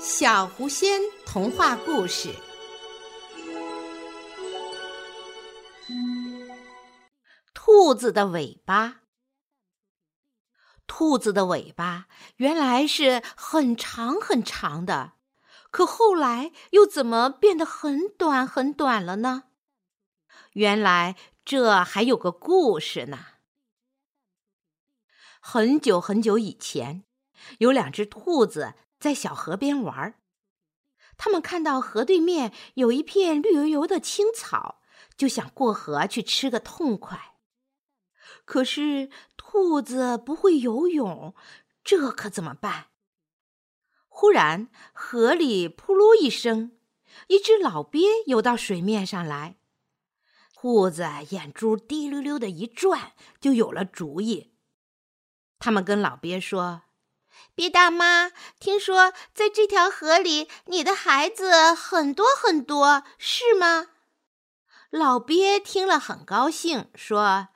小狐仙童话故事：兔子的尾巴。兔子的尾巴原来是很长很长的，可后来又怎么变得很短很短了呢？原来这还有个故事呢。很久很久以前，有两只兔子。在小河边玩，他们看到河对面有一片绿油油的青草，就想过河去吃个痛快。可是兔子不会游泳，这可怎么办？忽然，河里扑噜一声，一只老鳖游到水面上来。兔子眼珠滴溜溜的一转，就有了主意。他们跟老鳖说。鳖大妈，听说在这条河里，你的孩子很多很多，是吗？老鳖听了很高兴，说：“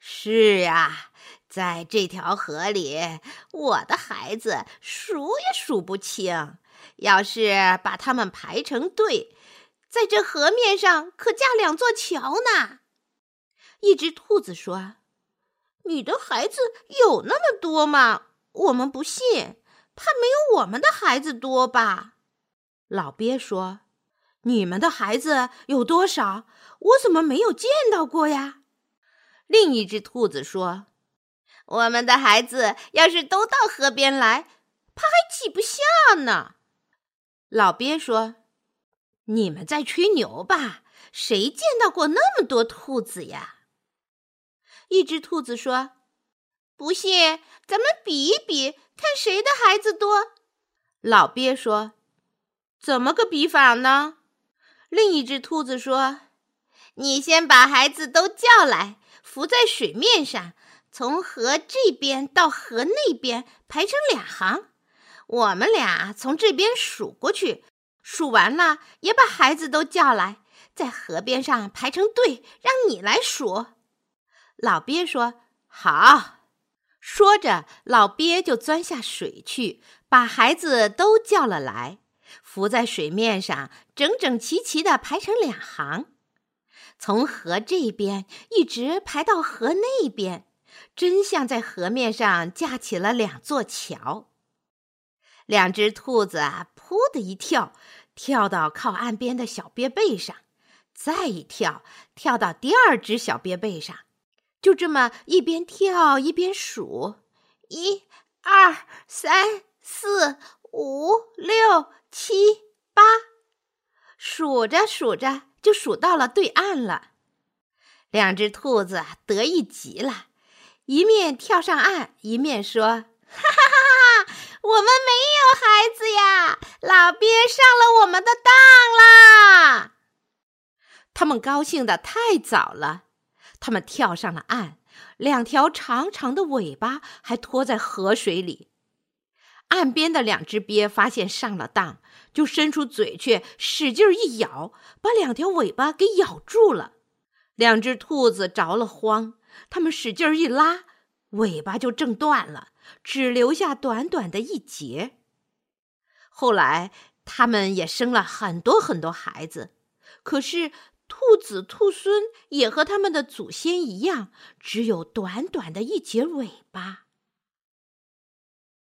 是呀，在这条河里，我的孩子数也数不清。要是把他们排成队，在这河面上可架两座桥呢。”一只兔子说：“你的孩子有那么多吗？”我们不信，怕没有我们的孩子多吧？老鳖说：“你们的孩子有多少？我怎么没有见到过呀？”另一只兔子说：“我们的孩子要是都到河边来，怕还挤不下呢。”老鳖说：“你们在吹牛吧？谁见到过那么多兔子呀？”一只兔子说。不信，咱们比一比，看谁的孩子多。老鳖说：“怎么个比法呢？”另一只兔子说：“你先把孩子都叫来，浮在水面上，从河这边到河那边排成两行。我们俩从这边数过去，数完了也把孩子都叫来，在河边上排成队，让你来数。”老鳖说：“好。”说着，老鳖就钻下水去，把孩子都叫了来，浮在水面上，整整齐齐地排成两行，从河这边一直排到河那边，真像在河面上架起了两座桥。两只兔子啊，扑的一跳，跳到靠岸边的小鳖背上，再一跳，跳到第二只小鳖背上。就这么一边跳一边数，一、二、三、四、五、六、七、八，数着数着就数到了对岸了。两只兔子得意极了，一面跳上岸，一面说：“哈哈哈哈！我们没有孩子呀，老鳖上了我们的当啦！”他们高兴的太早了。他们跳上了岸，两条长长的尾巴还拖在河水里。岸边的两只鳖发现上了当，就伸出嘴去使劲一咬，把两条尾巴给咬住了。两只兔子着了慌，他们使劲一拉，尾巴就挣断了，只留下短短的一截。后来，他们也生了很多很多孩子，可是。兔子、兔孙也和他们的祖先一样，只有短短的一截尾巴。